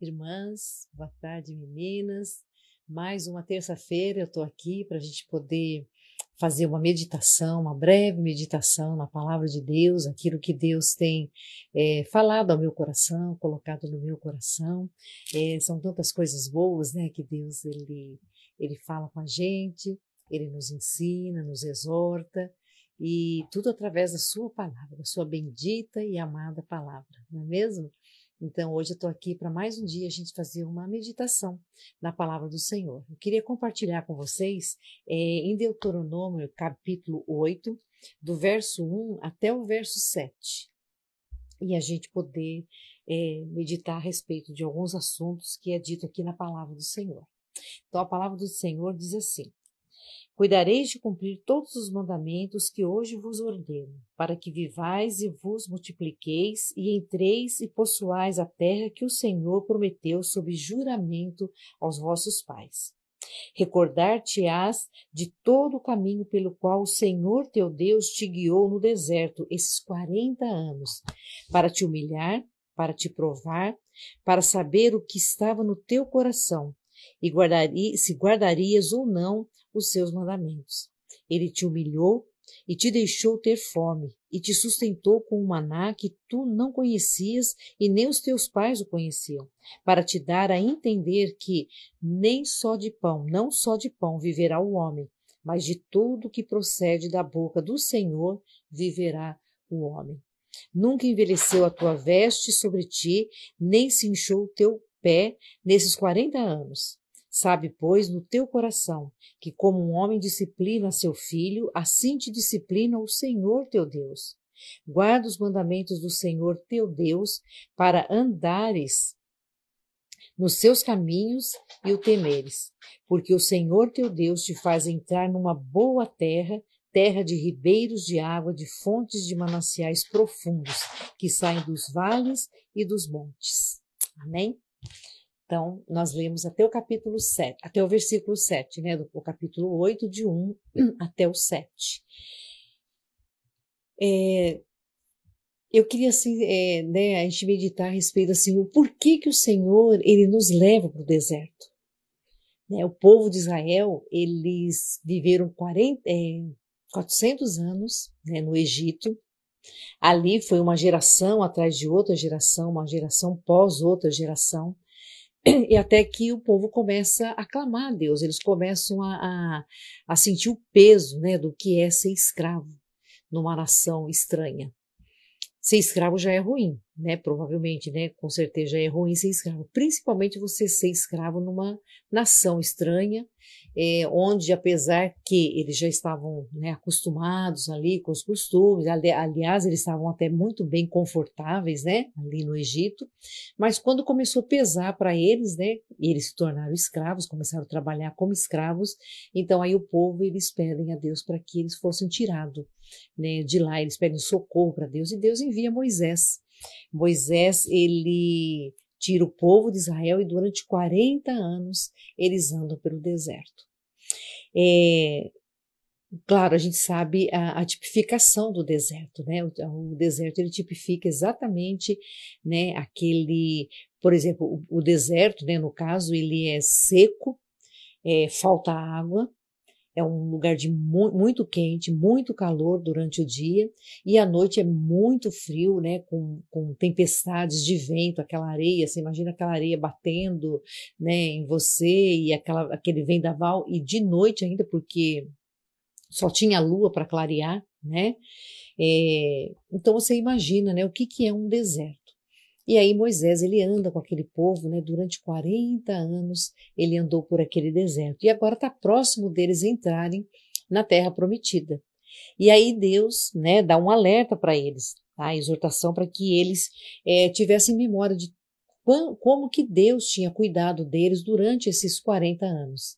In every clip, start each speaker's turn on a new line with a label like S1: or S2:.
S1: irmãs, boa tarde, meninas. Mais uma terça-feira eu estou aqui para a gente poder fazer uma meditação, uma breve meditação na palavra de Deus, aquilo que Deus tem é, falado ao meu coração, colocado no meu coração. É, são tantas coisas boas, né, que Deus ele ele fala com a gente, ele nos ensina, nos exorta e tudo através da sua palavra, da sua bendita e amada palavra, não é mesmo? Então, hoje eu estou aqui para mais um dia a gente fazer uma meditação na palavra do Senhor. Eu queria compartilhar com vocês é, em Deuteronômio, capítulo 8, do verso 1 até o verso 7. E a gente poder é, meditar a respeito de alguns assuntos que é dito aqui na palavra do Senhor. Então, a palavra do Senhor diz assim: Cuidareis de cumprir todos os mandamentos que hoje vos ordeno, para que vivais e vos multipliqueis e entreis e possuais a terra que o Senhor prometeu sob juramento aos vossos pais. Recordar-te-ás de todo o caminho pelo qual o Senhor teu Deus te guiou no deserto esses quarenta anos, para te humilhar, para te provar, para saber o que estava no teu coração, e guardari, se guardarias ou não os seus mandamentos. Ele te humilhou e te deixou ter fome, e te sustentou com um maná que tu não conhecias e nem os teus pais o conheciam, para te dar a entender que nem só de pão, não só de pão viverá o homem, mas de tudo que procede da boca do Senhor viverá o homem. Nunca envelheceu a tua veste sobre ti, nem se inchou o teu pé nesses quarenta anos. Sabe, pois, no teu coração que, como um homem disciplina seu filho, assim te disciplina o Senhor teu Deus. Guarda os mandamentos do Senhor teu Deus para andares nos seus caminhos e o temeres, porque o Senhor teu Deus te faz entrar numa boa terra, terra de ribeiros de água, de fontes de mananciais profundos, que saem dos vales e dos montes. Amém? Então, nós lemos até o capítulo 7, até o versículo 7, né? Do capítulo 8, de 1 até o 7. É, eu queria, assim, é, né, a gente meditar a respeito, assim, o porquê que o Senhor, ele nos leva para o deserto. Né, o povo de Israel, eles viveram 40, é, 400 anos né, no Egito, Ali foi uma geração atrás de outra geração, uma geração pós outra geração. E até que o povo começa a clamar a Deus, eles começam a, a, a sentir o peso né, do que é ser escravo numa nação estranha. Ser escravo já é ruim, né? Provavelmente, né? Com certeza já é ruim ser escravo. Principalmente você ser escravo numa nação estranha é, onde, apesar que eles já estavam né, acostumados ali com os costumes, ali, aliás, eles estavam até muito bem confortáveis, né, ali no Egito, mas quando começou a pesar para eles, né, eles se tornaram escravos, começaram a trabalhar como escravos, então aí o povo, eles pedem a Deus para que eles fossem tirados né, de lá, eles pedem socorro para Deus, e Deus envia Moisés. Moisés, ele tira o povo de Israel e durante 40 anos eles andam pelo deserto. É, claro, a gente sabe a, a, tipificação do deserto, né? O, o, deserto ele tipifica exatamente, né? Aquele, por exemplo, o, o deserto, né? No caso, ele é seco, é, falta água, é um lugar de mu muito quente, muito calor durante o dia e à noite é muito frio, né? Com, com tempestades de vento, aquela areia, você imagina aquela areia batendo, né? Em você e aquela, aquele vendaval e de noite ainda porque só tinha lua para clarear, né? É, então você imagina, né? O que que é um deserto? E aí Moisés, ele anda com aquele povo, né, durante 40 anos, ele andou por aquele deserto. E agora está próximo deles entrarem na terra prometida. E aí Deus, né, dá um alerta para eles, tá? a exortação para que eles é, tivessem memória de como que Deus tinha cuidado deles durante esses 40 anos.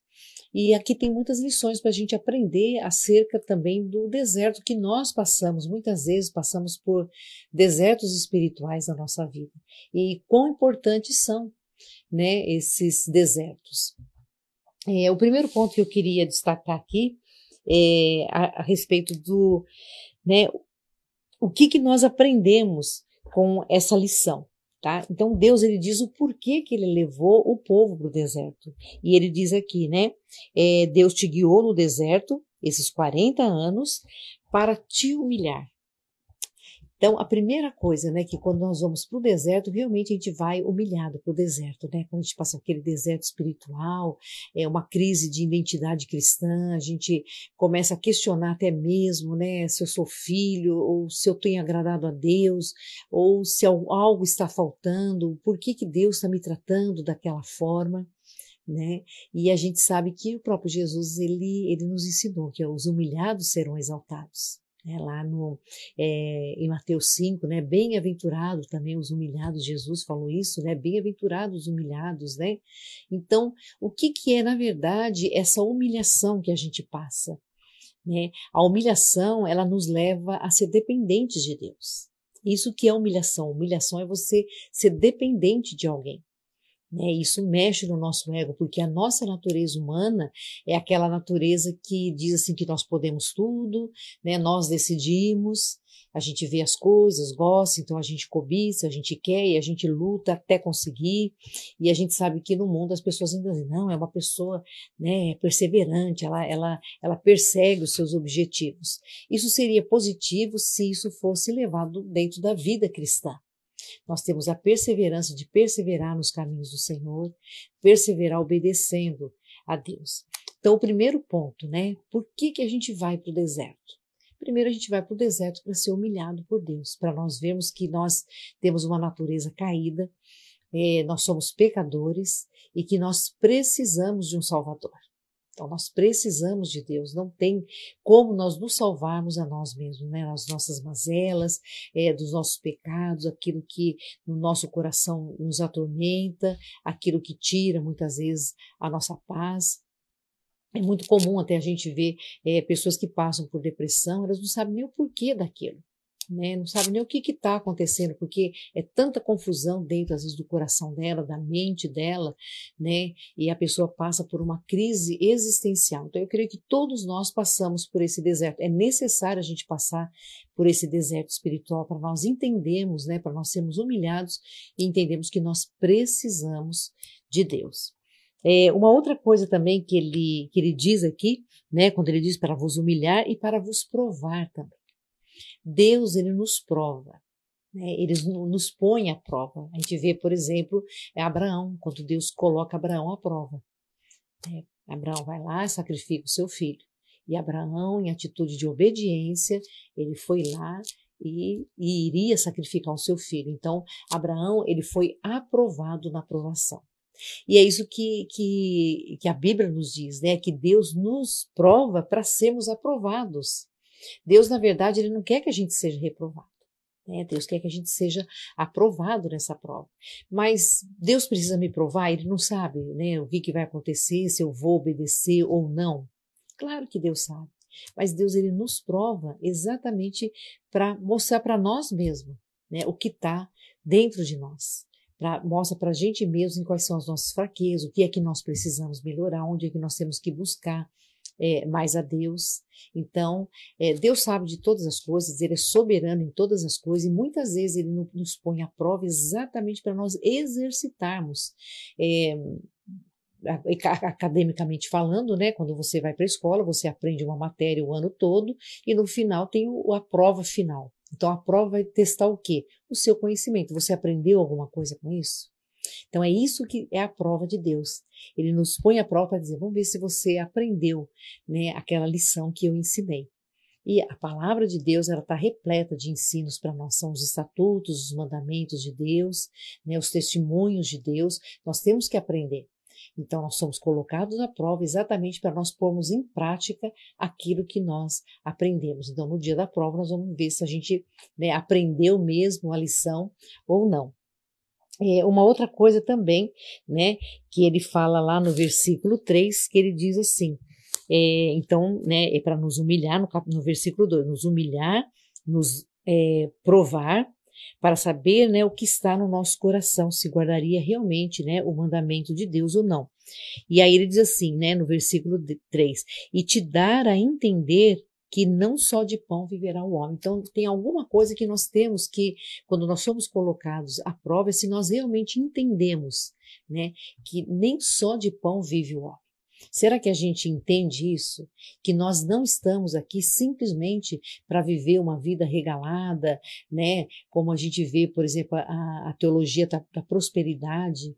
S1: E aqui tem muitas lições para a gente aprender acerca também do deserto que nós passamos. Muitas vezes passamos por desertos espirituais na nossa vida. E quão importantes são né, esses desertos. É, o primeiro ponto que eu queria destacar aqui é a, a respeito do né, o que, que nós aprendemos com essa lição. Tá? Então Deus ele diz o porquê que ele levou o povo para o deserto. E ele diz aqui, né? É, Deus te guiou no deserto esses 40 anos para te humilhar. Então, a primeira coisa, né, que quando nós vamos para o deserto, realmente a gente vai humilhado para o deserto, né? Quando a gente passa aquele deserto espiritual, é uma crise de identidade cristã, a gente começa a questionar até mesmo, né, se eu sou filho, ou se eu tenho agradado a Deus, ou se algo está faltando, por que que Deus está me tratando daquela forma? Né? E a gente sabe que o próprio Jesus ele, ele nos ensinou que os humilhados serão exaltados né, lá no, é, em Mateus 5, né, bem-aventurado também os humilhados, Jesus falou isso, né, bem-aventurados os humilhados, né, então o que que é na verdade essa humilhação que a gente passa, né, a humilhação ela nos leva a ser dependentes de Deus, isso que é humilhação, humilhação é você ser dependente de alguém, né? Isso mexe no nosso ego, porque a nossa natureza humana é aquela natureza que diz assim que nós podemos tudo, né? nós decidimos, a gente vê as coisas, gosta, então a gente cobiça, a gente quer e a gente luta até conseguir. E a gente sabe que no mundo as pessoas ainda dizem, não, é uma pessoa né, perseverante, ela, ela, ela persegue os seus objetivos. Isso seria positivo se isso fosse levado dentro da vida cristã. Nós temos a perseverança de perseverar nos caminhos do Senhor, perseverar obedecendo a Deus. Então, o primeiro ponto, né? Por que, que a gente vai para o deserto? Primeiro, a gente vai para o deserto para ser humilhado por Deus, para nós vermos que nós temos uma natureza caída, é, nós somos pecadores e que nós precisamos de um Salvador. Então, nós precisamos de Deus, não tem como nós nos salvarmos a nós mesmos, né? As nossas mazelas, é, dos nossos pecados, aquilo que no nosso coração nos atormenta, aquilo que tira muitas vezes a nossa paz. É muito comum até a gente ver é, pessoas que passam por depressão, elas não sabem nem o porquê daquilo né? Não sabe nem o que está acontecendo, porque é tanta confusão dentro, às vezes, do coração dela, da mente dela, né? E a pessoa passa por uma crise existencial. Então, eu creio que todos nós passamos por esse deserto. É necessário a gente passar por esse deserto espiritual para nós entendermos, né? Para nós sermos humilhados e entendermos que nós precisamos de Deus. É, uma outra coisa também que ele, que ele diz aqui, né, quando ele diz para vos humilhar e para vos provar também. Deus ele nos prova, né? ele nos põe à prova. A gente vê, por exemplo, Abraão, quando Deus coloca Abraão à prova. É, Abraão vai lá e sacrifica o seu filho. E Abraão, em atitude de obediência, ele foi lá e, e, iria sacrificar o seu filho. Então, Abraão, ele foi aprovado na aprovação. E é isso que, que, que a Bíblia nos diz, né? Que Deus nos prova para sermos aprovados. Deus, na verdade, ele não quer que a gente seja reprovado. Né? Deus quer que a gente seja aprovado nessa prova. Mas Deus precisa me provar, ele não sabe né, o que, que vai acontecer, se eu vou obedecer ou não. Claro que Deus sabe. Mas Deus ele nos prova exatamente para mostrar para nós mesmos né, o que está dentro de nós. Pra, mostra para a gente mesmo quais são as nossas fraquezas, o que é que nós precisamos melhorar, onde é que nós temos que buscar é, mais a Deus. Então, é, Deus sabe de todas as coisas, Ele é soberano em todas as coisas e muitas vezes Ele nos põe à prova exatamente para nós exercitarmos. É, academicamente falando, né, quando você vai para a escola, você aprende uma matéria o ano todo e no final tem a prova final. Então a prova vai testar o quê? O seu conhecimento. Você aprendeu alguma coisa com isso? Então é isso que é a prova de Deus. Ele nos põe à prova para dizer, vamos ver se você aprendeu, né, aquela lição que eu ensinei. E a palavra de Deus ela está repleta de ensinos para nós, são os estatutos, os mandamentos de Deus, né, os testemunhos de Deus. Nós temos que aprender. Então, nós somos colocados à prova exatamente para nós pormos em prática aquilo que nós aprendemos. Então, no dia da prova, nós vamos ver se a gente né, aprendeu mesmo a lição ou não. É, uma outra coisa também, né, que ele fala lá no versículo 3, que ele diz assim, é, então, né, é para nos humilhar, no, no, versículo 2, nos humilhar, nos é, provar, para saber, né, o que está no nosso coração, se guardaria realmente, né, o mandamento de Deus ou não. E aí ele diz assim, né, no versículo 3, e te dar a entender que não só de pão viverá o homem. Então, tem alguma coisa que nós temos que, quando nós somos colocados à prova, é se nós realmente entendemos, né, que nem só de pão vive o homem. Será que a gente entende isso? Que nós não estamos aqui simplesmente para viver uma vida regalada, né? Como a gente vê, por exemplo, a, a teologia da, da prosperidade,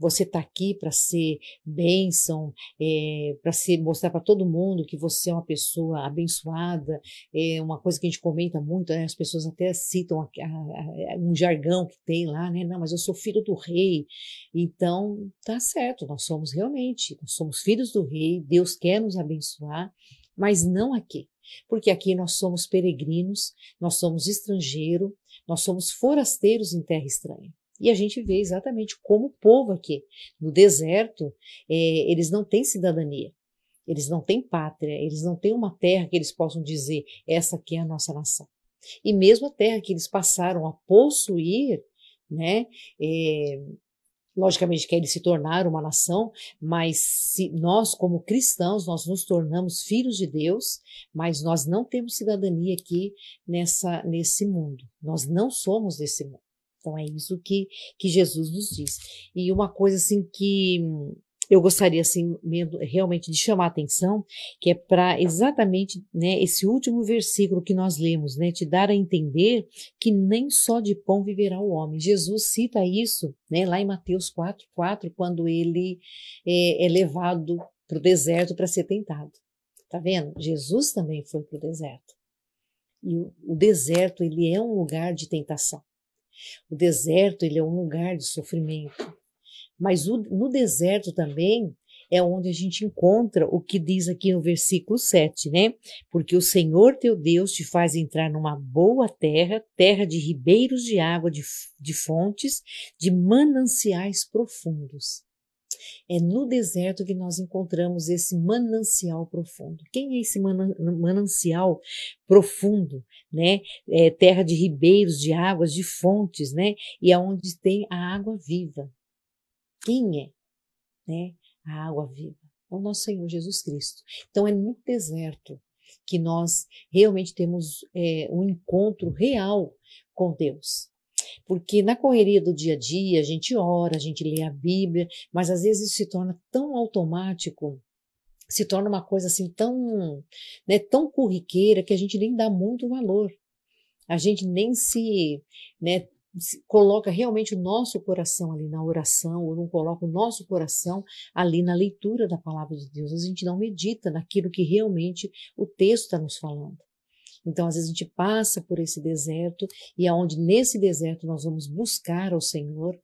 S1: você está aqui para ser bênção, é, para mostrar para todo mundo que você é uma pessoa abençoada. É uma coisa que a gente comenta muito, né? as pessoas até citam a, a, a, um jargão que tem lá, né? Não, mas eu sou filho do rei. Então, tá certo, nós somos realmente, nós somos filhos do rei, Deus quer nos abençoar, mas não aqui. Porque aqui nós somos peregrinos, nós somos estrangeiros, nós somos forasteiros em terra estranha. E a gente vê exatamente como o povo aqui, no deserto, é, eles não têm cidadania, eles não têm pátria, eles não têm uma terra que eles possam dizer, essa aqui é a nossa nação. E mesmo a terra que eles passaram a possuir, né, é, logicamente que eles se tornaram uma nação, mas se nós como cristãos nós nos tornamos filhos de Deus, mas nós não temos cidadania aqui nessa nesse mundo. Nós não somos desse mundo. Então é isso que, que Jesus nos diz. E uma coisa assim que eu gostaria assim realmente de chamar a atenção, que é para exatamente né, esse último versículo que nós lemos, né, te dar a entender que nem só de pão viverá o homem. Jesus cita isso né, lá em Mateus 4, 4, quando ele é, é levado para o deserto para ser tentado. Tá vendo? Jesus também foi para o deserto. E o, o deserto ele é um lugar de tentação. O deserto ele é um lugar de sofrimento. Mas o, no deserto também é onde a gente encontra o que diz aqui no versículo 7, né? Porque o Senhor teu Deus te faz entrar numa boa terra, terra de ribeiros de água, de, de fontes, de mananciais profundos. É no deserto que nós encontramos esse manancial profundo. Quem é esse manancial profundo, né? É terra de ribeiros, de águas, de fontes, né? E aonde tem a água viva. Quem é, né? A água viva. É o nosso Senhor Jesus Cristo. Então é no deserto que nós realmente temos é, um encontro real com Deus. Porque na correria do dia a dia, a gente ora, a gente lê a Bíblia, mas às vezes isso se torna tão automático, se torna uma coisa assim tão, né, tão corriqueira que a gente nem dá muito valor. A gente nem se, né, se coloca realmente o nosso coração ali na oração, ou não coloca o nosso coração ali na leitura da palavra de Deus. A gente não medita naquilo que realmente o texto está nos falando. Então, às vezes, a gente passa por esse deserto e aonde nesse deserto nós vamos buscar ao Senhor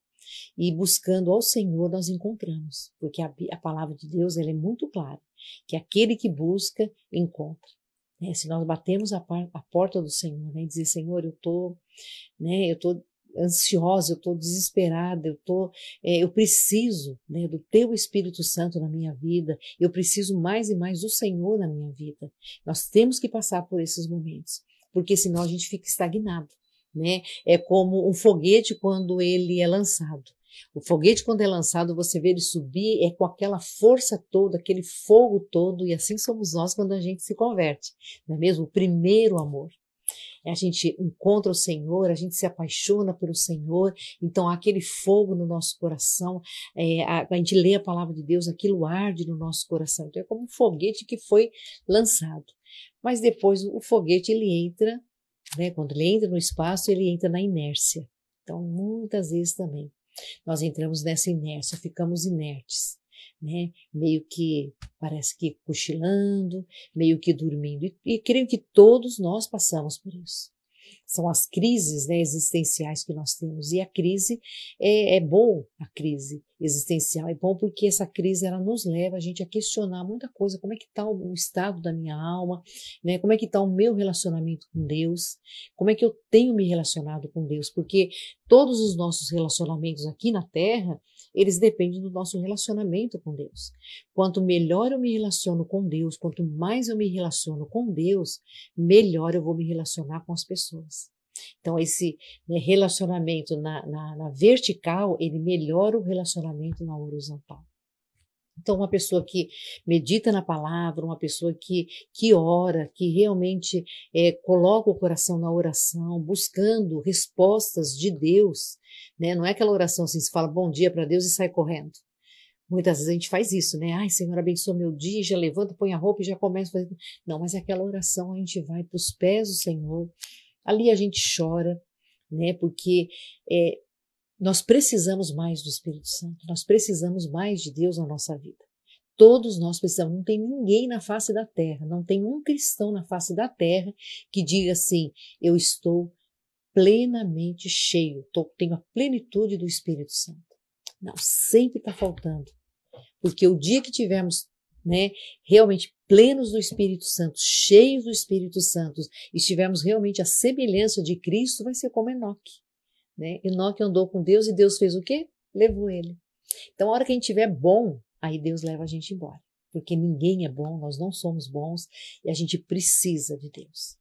S1: e buscando ao Senhor nós encontramos, porque a, a palavra de Deus ela é muito clara, que aquele que busca encontra. Né? Se nós batemos a, a porta do Senhor né, e dizer Senhor, eu tô, né, eu tô ansiosa, eu estou desesperada, eu tô, é, eu preciso né, do Teu Espírito Santo na minha vida, eu preciso mais e mais do Senhor na minha vida. Nós temos que passar por esses momentos, porque senão a gente fica estagnado, né? É como um foguete quando ele é lançado. O foguete, quando é lançado, você vê ele subir, é com aquela força toda, aquele fogo todo, e assim somos nós quando a gente se converte, não é mesmo? O primeiro amor a gente encontra o Senhor, a gente se apaixona pelo Senhor, então há aquele fogo no nosso coração, é, a, a, gente lê a palavra de Deus, aquilo arde no nosso coração. Então é como um foguete que foi lançado. Mas depois o foguete ele entra, né, quando ele entra no espaço, ele entra na inércia. Então muitas vezes também nós entramos nessa inércia, ficamos inertes né? Meio que parece que cochilando, meio que dormindo. E, e creio que todos nós passamos por isso. São as crises né, existenciais que nós temos. E a crise é, é bom, a crise existencial é bom porque essa crise ela nos leva a gente a questionar muita coisa. Como é que está o, o estado da minha alma? Né? Como é que está o meu relacionamento com Deus? Como é que eu tenho me relacionado com Deus? Porque todos os nossos relacionamentos aqui na Terra eles dependem do nosso relacionamento com Deus. Quanto melhor eu me relaciono com Deus, quanto mais eu me relaciono com Deus, melhor eu vou me relacionar com as pessoas. Então, esse né, relacionamento na, na, na vertical, ele melhora o relacionamento na horizontal. Então, uma pessoa que medita na palavra, uma pessoa que, que ora, que realmente é, coloca o coração na oração, buscando respostas de Deus, né? Não é aquela oração assim, se fala bom dia para Deus e sai correndo. Muitas vezes a gente faz isso, né? Ai, Senhor, abençoa meu dia, já levanta, põe a roupa e já começa a fazer. Não, mas é aquela oração, a gente vai para os pés do Senhor, ali a gente chora, né? Porque é, nós precisamos mais do Espírito Santo, nós precisamos mais de Deus na nossa vida. Todos nós precisamos, não tem ninguém na face da terra, não tem um cristão na face da terra que diga assim: eu estou plenamente cheio, tô, tenho a plenitude do Espírito Santo. Não, sempre está faltando. Porque o dia que tivermos né, realmente plenos do Espírito Santo, cheios do Espírito Santo, e estivermos realmente a semelhança de Cristo, vai ser como Enoque. Né? Enoque andou com Deus e Deus fez o quê? Levou ele. Então, a hora que a gente tiver bom, aí Deus leva a gente embora. Porque ninguém é bom, nós não somos bons e a gente precisa de Deus.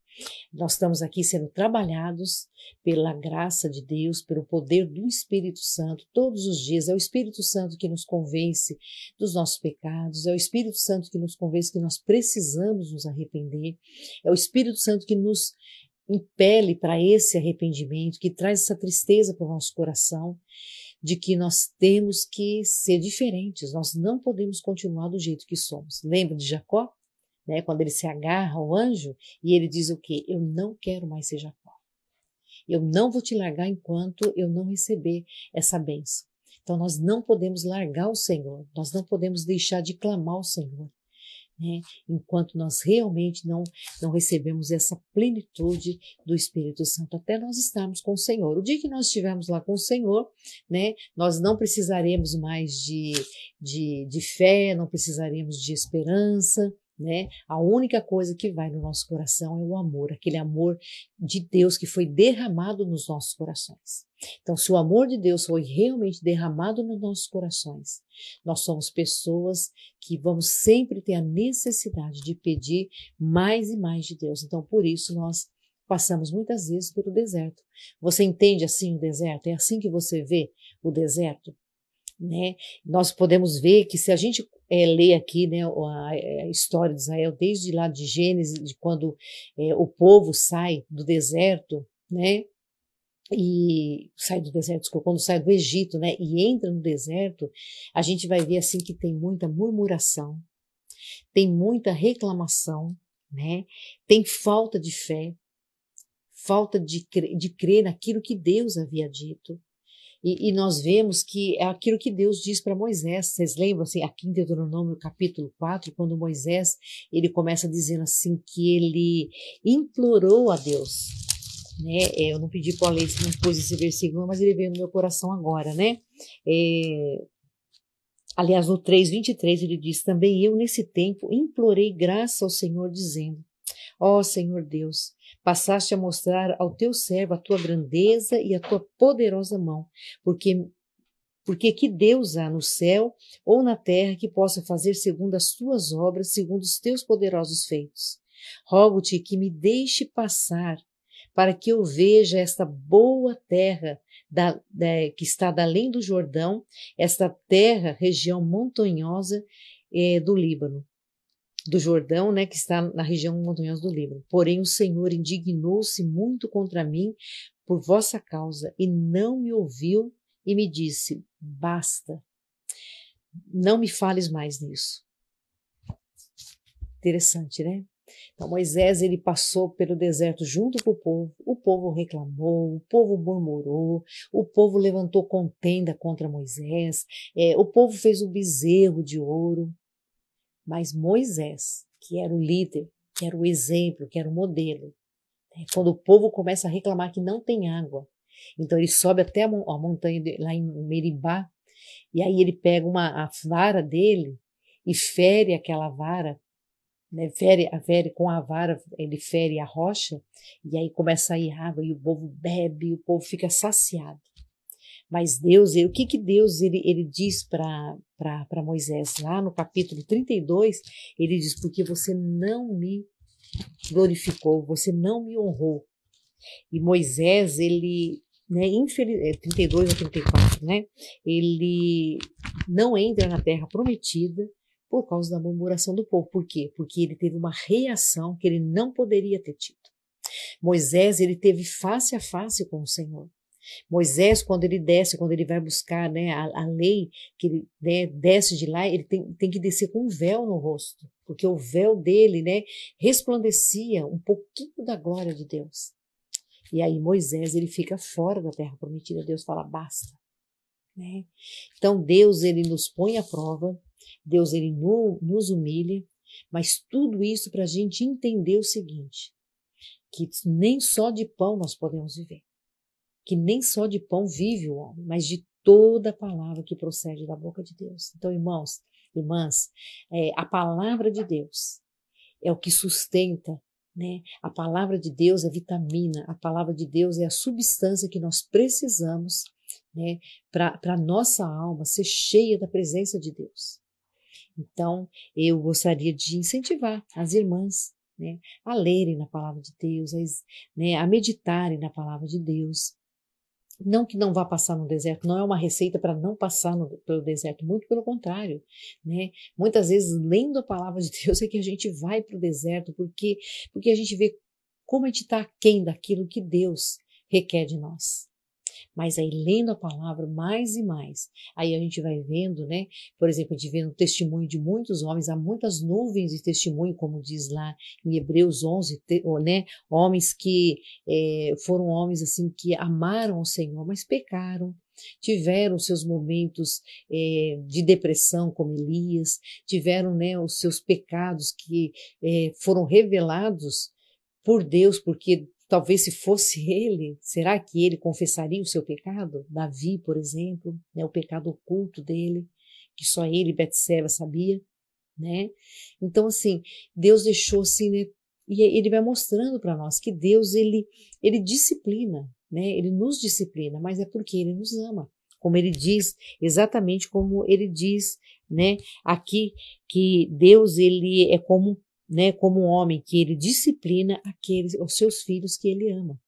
S1: Nós estamos aqui sendo trabalhados pela graça de Deus, pelo poder do Espírito Santo, todos os dias. É o Espírito Santo que nos convence dos nossos pecados, é o Espírito Santo que nos convence que nós precisamos nos arrepender, é o Espírito Santo que nos impele para esse arrependimento, que traz essa tristeza para o nosso coração, de que nós temos que ser diferentes, nós não podemos continuar do jeito que somos. Lembra de Jacó? Né, quando ele se agarra ao anjo e ele diz o quê? Eu não quero mais ser Jacó. Eu não vou te largar enquanto eu não receber essa bênção. Então nós não podemos largar o Senhor, nós não podemos deixar de clamar ao Senhor né? enquanto nós realmente não, não recebemos essa plenitude do Espírito Santo, até nós estarmos com o Senhor. O dia que nós estivermos lá com o Senhor, né, nós não precisaremos mais de, de, de fé, não precisaremos de esperança, né? A única coisa que vai no nosso coração é o amor, aquele amor de Deus que foi derramado nos nossos corações. Então, se o amor de Deus foi realmente derramado nos nossos corações, nós somos pessoas que vamos sempre ter a necessidade de pedir mais e mais de Deus. Então, por isso nós passamos muitas vezes pelo deserto. Você entende assim o deserto? É assim que você vê o deserto? Né? Nós podemos ver que se a gente é, lê aqui né, a, a, história de Israel, desde lá de Gênesis, de quando é, o povo sai do deserto, né? E sai do deserto, quando sai do Egito, né? E entra no deserto, a gente vai ver assim que tem muita murmuração, tem muita reclamação, né? Tem falta de fé, falta de, de crer naquilo que Deus havia dito. E, e, nós vemos que é aquilo que Deus diz para Moisés. Vocês lembram, assim, aqui em Deuteronômio capítulo 4, quando Moisés, ele começa dizendo assim que ele implorou a Deus. Né? É, eu não pedi para a lei não pôs esse versículo, mas ele veio no meu coração agora, né? É, aliás, no 3,23 ele diz, também eu nesse tempo implorei graça ao Senhor, dizendo, ó oh, Senhor Deus, Passaste a mostrar ao teu servo a tua grandeza e a tua poderosa mão, porque porque que Deus há no céu ou na terra que possa fazer segundo as tuas obras, segundo os teus poderosos feitos. Rogo-te que me deixe passar, para que eu veja esta boa terra da, da, que está além do Jordão, esta terra, região montanhosa eh, do Líbano do Jordão, né, que está na região montanhosa do Líbano. Porém, o Senhor indignou-se muito contra mim por vossa causa e não me ouviu e me disse: basta, não me fales mais nisso. Interessante, né? Então Moisés ele passou pelo deserto junto com o povo. O povo reclamou, o povo murmurou, o povo levantou contenda contra Moisés. É, o povo fez o bezerro de ouro. Mas Moisés, que era o líder, que era o exemplo, que era o modelo, né? quando o povo começa a reclamar que não tem água, então ele sobe até a, montanha de, lá em Meribá, e aí ele pega uma, a vara dele e fere aquela vara, né, fere, fere com a vara, ele fere a rocha, e aí começa a ir água, e o povo bebe, e o povo fica saciado. Mas Deus, o que que Deus ele, ele diz para Moisés lá no capítulo 32? Ele diz: Porque você não me glorificou, você não me honrou. E Moisés, ele né, infeliz, 32 a 34, né, ele não entra na terra prometida por causa da murmuração do povo. Por quê? Porque ele teve uma reação que ele não poderia ter tido. Moisés, ele teve face a face com o Senhor. Moisés, quando ele desce, quando ele vai buscar né, a, a lei, que ele né, desce de lá, ele tem, tem que descer com um véu no rosto, porque o véu dele né, resplandecia um pouquinho da glória de Deus. E aí Moisés ele fica fora da terra prometida. Deus fala basta. Né? Então Deus ele nos põe à prova, Deus ele no, nos humilha, mas tudo isso para a gente entender o seguinte, que nem só de pão nós podemos viver, que nem só de pão vive o homem, mas de toda palavra que procede da boca de Deus. Então, irmãos, irmãs, é, a palavra de Deus é o que sustenta né? A palavra de Deus é vitamina, a palavra de Deus é a substância que nós precisamos né, para a nossa alma ser cheia da presença de Deus. Então, eu gostaria de incentivar as irmãs né, a lerem na palavra de Deus, a, né, a meditarem na palavra de Deus, não que não vá passar no deserto, não é uma receita para não passar no, pelo deserto, muito pelo contrário, né? Muitas vezes, lendo a palavra de Deus, é que a gente vai para o deserto, porque, porque a gente vê como a gente está aquém daquilo que Deus requer de nós. Mas aí, lendo a palavra mais e mais, aí a gente vai vendo, né? Por exemplo, a gente vê no testemunho de muitos homens, há muitas nuvens de testemunho, como diz lá em Hebreus 11, né? Homens que é, foram homens assim que amaram o Senhor, mas pecaram, tiveram seus momentos é, de depressão, como Elias, tiveram né, os seus pecados que é, foram revelados por Deus, porque Talvez se fosse ele, será que ele confessaria o seu pecado? Davi, por exemplo, né, o pecado oculto dele, que só ele e Betseba sabia, né? Então assim, Deus deixou assim, né, e ele vai mostrando para nós que Deus ele ele disciplina, né? Ele nos disciplina, mas é porque ele nos ama. Como ele diz, exatamente como ele diz, né, aqui que Deus ele é como né, como um homem que ele disciplina aqueles, os seus filhos que ele ama.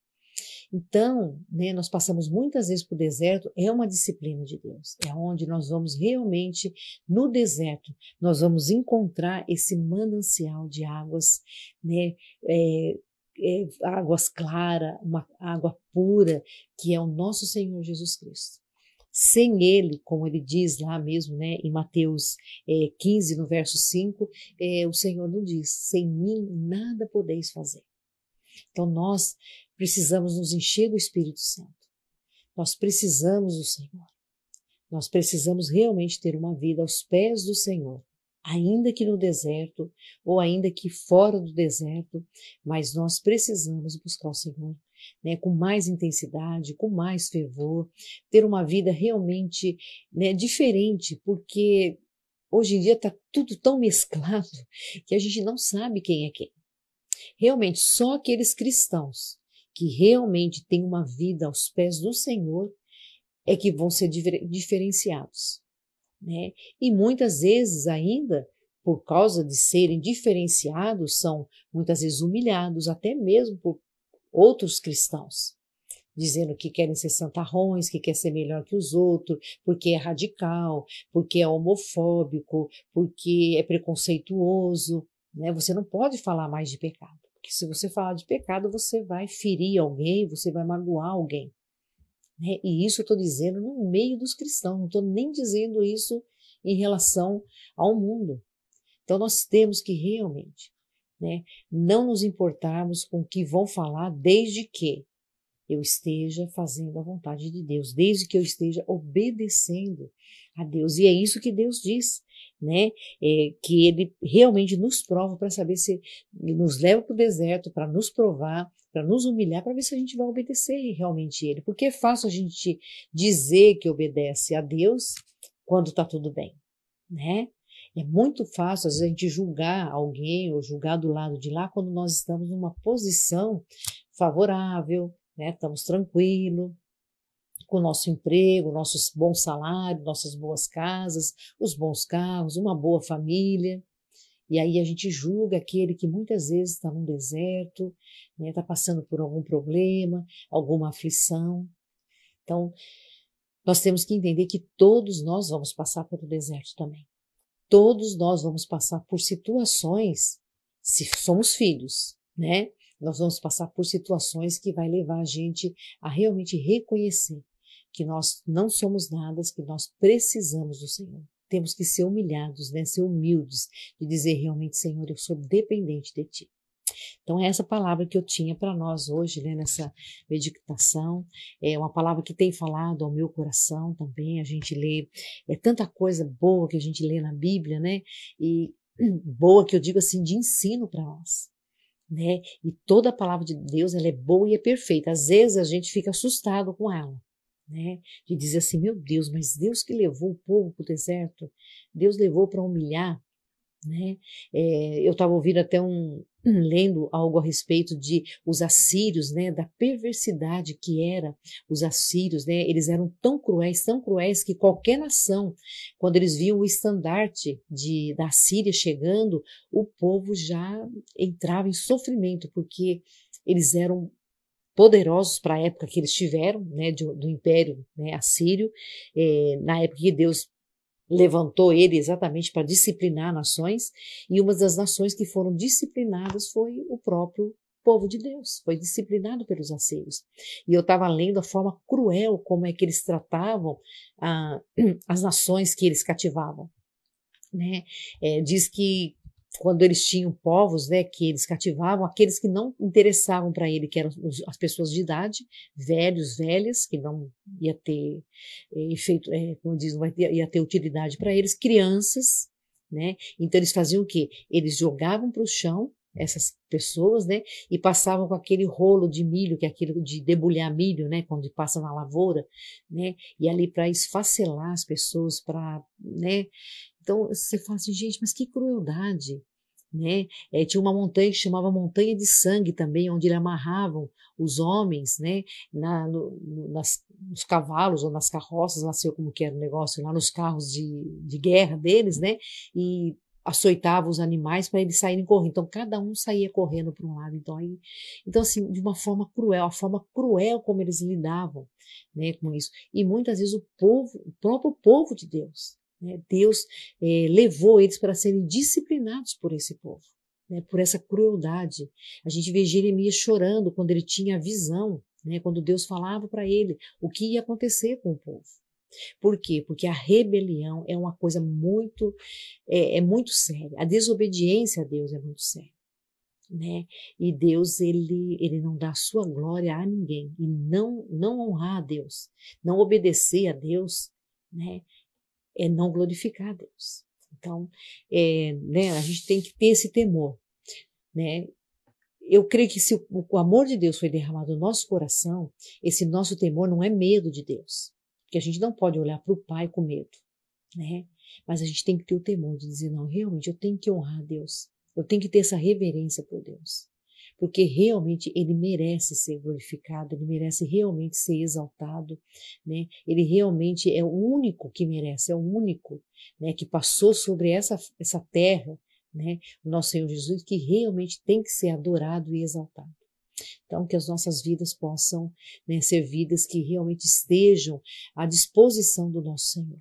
S1: Então, né, nós passamos muitas vezes por deserto, é uma disciplina de Deus, é onde nós vamos realmente, no deserto, nós vamos encontrar esse manancial de águas, né, é, é, águas claras, uma água pura, que é o nosso Senhor Jesus Cristo. Sem ele, como ele diz lá mesmo, né, em Mateus é, 15, no verso 5, é, o Senhor não diz: sem mim nada podeis fazer. Então nós precisamos nos encher do Espírito Santo. Nós precisamos do Senhor. Nós precisamos realmente ter uma vida aos pés do Senhor, ainda que no deserto ou ainda que fora do deserto, mas nós precisamos buscar o Senhor né, com mais intensidade, com mais fervor, ter uma vida realmente né, diferente, porque hoje em dia está tudo tão mesclado que a gente não sabe quem é quem. Realmente, só aqueles cristãos que realmente têm uma vida aos pés do Senhor é que vão ser diferenciados. Né? E muitas vezes ainda, por causa de serem diferenciados, são muitas vezes humilhados, até mesmo por outros cristãos, dizendo que querem ser santarrões, que quer ser melhor que os outros, porque é radical, porque é homofóbico, porque é preconceituoso. Né? Você não pode falar mais de pecado, porque se você falar de pecado, você vai ferir alguém, você vai magoar alguém. Né? E isso eu estou dizendo no meio dos cristãos, não estou nem dizendo isso em relação ao mundo. Então nós temos que realmente né? Não nos importarmos com o que vão falar, desde que eu esteja fazendo a vontade de Deus, desde que eu esteja obedecendo a Deus. E é isso que Deus diz, né? É, que Ele realmente nos prova para saber se nos leva para o deserto, para nos provar, para nos humilhar, para ver se a gente vai obedecer realmente Ele. Porque é fácil a gente dizer que obedece a Deus quando está tudo bem, né? É muito fácil, às vezes, a gente julgar alguém ou julgar do lado de lá quando nós estamos numa posição favorável, né? estamos tranquilos, com o nosso emprego, nossos bons salários, nossas boas casas, os bons carros, uma boa família. E aí a gente julga aquele que muitas vezes está num deserto, está né, passando por algum problema, alguma aflição. Então, nós temos que entender que todos nós vamos passar pelo deserto também. Todos nós vamos passar por situações, se somos filhos, né? Nós vamos passar por situações que vai levar a gente a realmente reconhecer que nós não somos nada, que nós precisamos do Senhor. Temos que ser humilhados, né? ser humildes, e dizer realmente, Senhor, eu sou dependente de Ti. Então, é essa palavra que eu tinha para nós hoje, né, nessa meditação. É uma palavra que tem falado ao meu coração também. A gente lê, é tanta coisa boa que a gente lê na Bíblia, né? E boa que eu digo assim, de ensino para nós. Né? E toda a palavra de Deus ela é boa e é perfeita. Às vezes a gente fica assustado com ela, né? De dizer assim, meu Deus, mas Deus que levou o povo para o deserto, Deus levou para humilhar, né? É, eu estava ouvindo até um, lendo algo a respeito de os assírios, né, da perversidade que era os assírios, né, eles eram tão cruéis, tão cruéis que qualquer nação, quando eles viam o estandarte de, da Síria chegando, o povo já entrava em sofrimento, porque eles eram poderosos para a época que eles tiveram, né, do, do Império né, Assírio, é, na época que Deus levantou ele exatamente para disciplinar nações, e uma das nações que foram disciplinadas foi o próprio povo de Deus, foi disciplinado pelos assírios. E eu estava lendo a forma cruel como é que eles tratavam ah, as nações que eles cativavam. Né? É, diz que quando eles tinham povos, né, que eles cativavam aqueles que não interessavam para ele, que eram as pessoas de idade, velhos, velhas, que não ia ter é, efeito, é, como diz, não ia ter utilidade para eles, crianças, né? Então eles faziam o quê? Eles jogavam para o chão essas pessoas, né? E passavam com aquele rolo de milho, que é aquilo de debulhar milho, né? Quando passa na lavoura, né? E ali para esfacelar as pessoas, para, né? Então você fala assim, gente, mas que crueldade, né? É, tinha uma montanha que chamava Montanha de Sangue também, onde eles amarravam os homens, né? Na, no, nas, nos cavalos ou nas carroças, não sei como que era o negócio, lá nos carros de, de guerra deles, né? E açoitava os animais para eles saírem correndo. Então, cada um saía correndo para um lado. Então, aí, então, assim, de uma forma cruel, a forma cruel como eles lidavam né, com isso. E muitas vezes o povo, o próprio povo de Deus, né? Deus é, levou eles para serem disciplinados por esse povo, né? por essa crueldade. A gente vê Jeremias chorando quando ele tinha a visão, né? quando Deus falava para ele o que ia acontecer com o povo. Por quê? Porque a rebelião é uma coisa muito, é, é muito séria. A desobediência a Deus é muito séria. Né? E Deus ele ele não dá sua glória a ninguém e não não honrar a Deus, não obedecer a Deus, né? É não glorificar a Deus. Então, é, né, a gente tem que ter esse temor, né? Eu creio que se o, o amor de Deus foi derramado no nosso coração, esse nosso temor não é medo de Deus, porque a gente não pode olhar para o Pai com medo, né? Mas a gente tem que ter o temor de dizer não, realmente eu tenho que honrar a Deus, eu tenho que ter essa reverência por Deus porque realmente ele merece ser glorificado, ele merece realmente ser exaltado, né? Ele realmente é o único que merece, é o único, né, que passou sobre essa essa terra, né? O nosso Senhor Jesus que realmente tem que ser adorado e exaltado. Então, que as nossas vidas possam né, ser vidas que realmente estejam à disposição do nosso Senhor.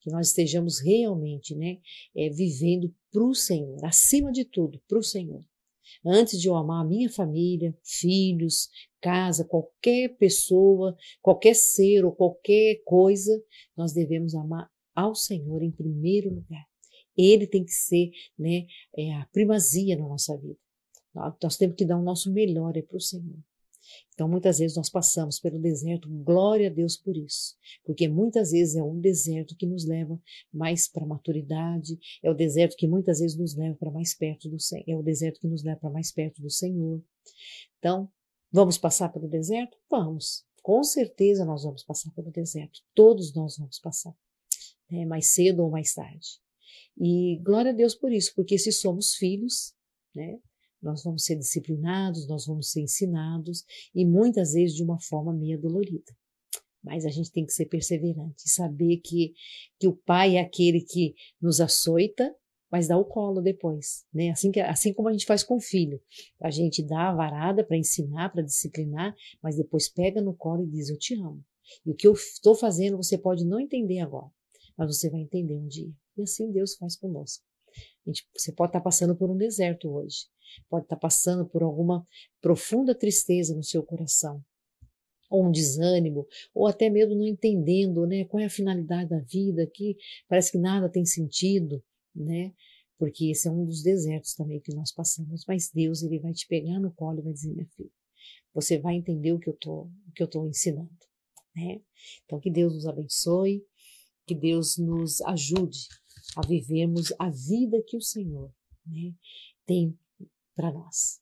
S1: Que nós estejamos realmente né, é, vivendo para o Senhor, acima de tudo, para o Senhor. Antes de eu amar minha família, filhos, casa, qualquer pessoa, qualquer ser ou qualquer coisa, nós devemos amar ao Senhor em primeiro lugar. Ele tem que ser né, é a primazia na nossa vida. Nós temos que dar o nosso melhor é para o Senhor. Então, muitas vezes nós passamos pelo deserto, glória a Deus por isso, porque muitas vezes é um deserto que nos leva mais para a maturidade, é o deserto que muitas vezes nos leva para mais perto do Senhor, é o deserto que nos leva para mais perto do Senhor. Então, vamos passar pelo deserto? Vamos. Com certeza nós vamos passar pelo deserto. Todos nós vamos passar, né? mais cedo ou mais tarde. E glória a Deus por isso, porque se somos filhos, né? Nós vamos ser disciplinados, nós vamos ser ensinados e muitas vezes de uma forma meio dolorida. Mas a gente tem que ser perseverante, saber que, que o pai é aquele que nos açoita, mas dá o colo depois, né? Assim, que, assim como a gente faz com o filho. A gente dá a varada para ensinar, para disciplinar, mas depois pega no colo e diz: Eu te amo. E o que eu estou fazendo você pode não entender agora, mas você vai entender um dia. E assim Deus faz conosco. Gente, você pode estar passando por um deserto hoje, pode estar passando por alguma profunda tristeza no seu coração, ou um desânimo, ou até mesmo não entendendo, né, qual é a finalidade da vida, que parece que nada tem sentido, né? Porque esse é um dos desertos também que nós passamos, mas Deus ele vai te pegar no colo e vai dizer, minha filha, você vai entender o que eu tô, o que eu tô ensinando, né? Então que Deus nos abençoe, que Deus nos ajude a vivermos a vida que o Senhor, né, tem para nós,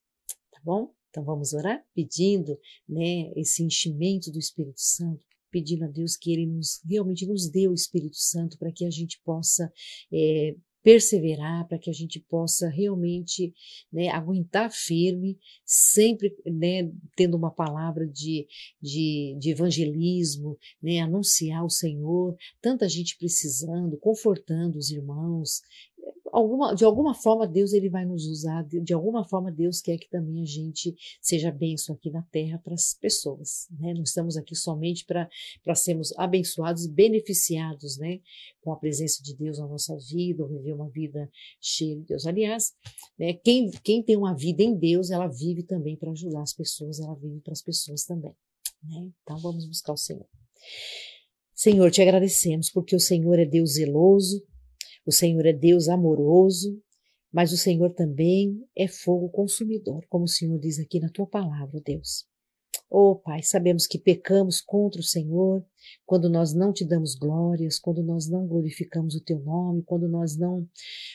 S1: tá bom? Então vamos orar pedindo, né, esse enchimento do Espírito Santo, pedindo a Deus que Ele nos realmente nos dê o Espírito Santo para que a gente possa é, perseverar, para que a gente possa realmente né, aguentar firme, sempre né, tendo uma palavra de, de, de evangelismo, né, anunciar o Senhor, tanta gente precisando, confortando os irmãos, alguma, de alguma forma Deus ele vai nos usar, de, de, alguma forma Deus quer que também a gente seja benção aqui na terra para as pessoas, né? Não estamos aqui somente para sermos abençoados e beneficiados, né? Com a presença de Deus na nossa vida, ou viver uma vida cheia de Deus. Aliás, né? Quem, quem tem uma vida em Deus, ela vive também para ajudar as pessoas, ela vive para as pessoas também, né? Então vamos buscar o Senhor. Senhor, te agradecemos porque o Senhor é Deus zeloso, o Senhor é Deus amoroso, mas o Senhor também é fogo consumidor, como o Senhor diz aqui na tua palavra, Deus. Oh, Pai, sabemos que pecamos contra o Senhor quando nós não te damos glórias, quando nós não glorificamos o teu nome, quando nós não,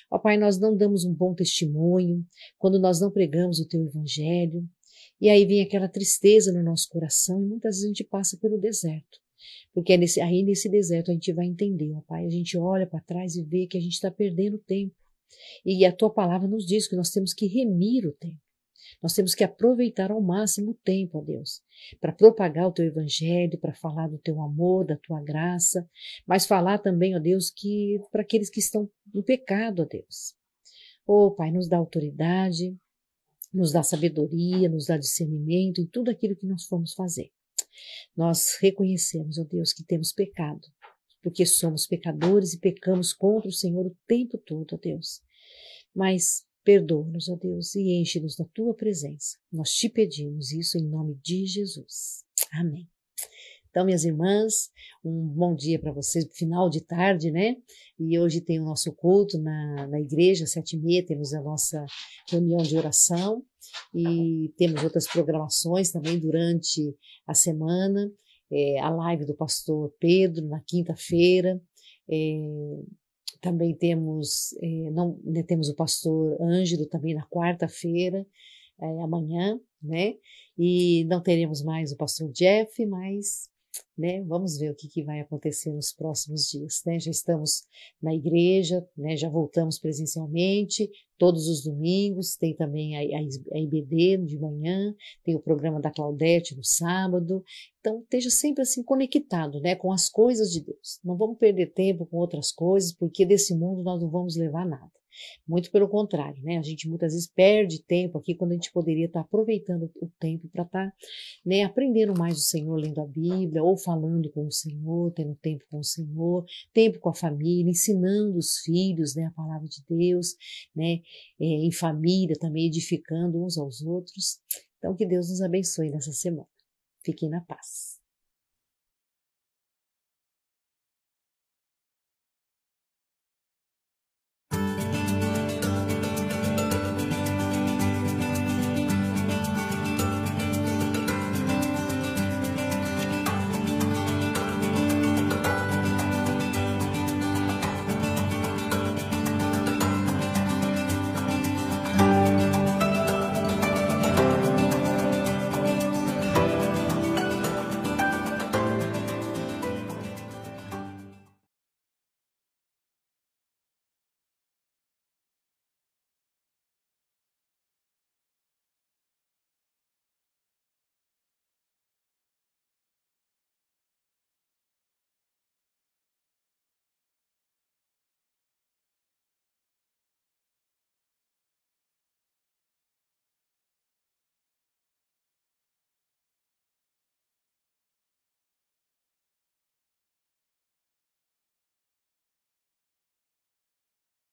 S1: ó oh, Pai, nós não damos um bom testemunho, quando nós não pregamos o teu evangelho. E aí vem aquela tristeza no nosso coração e muitas vezes a gente passa pelo deserto. Porque é nesse, aí nesse deserto a gente vai entender, ó Pai. A gente olha para trás e vê que a gente está perdendo tempo. E a tua palavra nos diz que nós temos que remir o tempo. Nós temos que aproveitar ao máximo o tempo, ó Deus, para propagar o teu evangelho, para falar do teu amor, da tua graça, mas falar também, ó Deus, que para aqueles que estão no pecado, ó Deus. Ó Pai, nos dá autoridade, nos dá sabedoria, nos dá discernimento em tudo aquilo que nós formos fazer. Nós reconhecemos, ó Deus, que temos pecado, porque somos pecadores e pecamos contra o Senhor o tempo todo, ó Deus. Mas perdoa-nos, ó Deus, e enche-nos da tua presença. Nós te pedimos isso em nome de Jesus. Amém. Então, minhas irmãs, um bom dia para vocês, final de tarde, né? E hoje tem o nosso culto na, na igreja, sete e meia, temos a nossa reunião de oração e temos outras programações também durante a semana. É, a live do pastor Pedro na quinta-feira. É, também temos, é, não, né, temos o pastor Ângelo também na quarta-feira, é, amanhã, né? E não teremos mais o pastor Jeff, mas né? Vamos ver o que, que vai acontecer nos próximos dias, né? Já estamos na igreja, né? Já voltamos presencialmente todos os domingos, tem também a, a, a IBD de manhã, tem o programa da Claudete no sábado, então esteja sempre assim conectado, né? Com as coisas de Deus. Não vamos perder tempo com outras coisas, porque desse mundo nós não vamos levar nada. Muito pelo contrário, né? A gente muitas vezes perde tempo aqui quando a gente poderia estar aproveitando o tempo para estar tá, né, aprendendo mais do Senhor, lendo a Bíblia, ou falando com o Senhor, tendo tempo com o Senhor, tempo com a família, ensinando os filhos né, a palavra de Deus, né, é, em família também, edificando uns aos outros. Então, que Deus nos abençoe nessa semana. Fiquem na paz.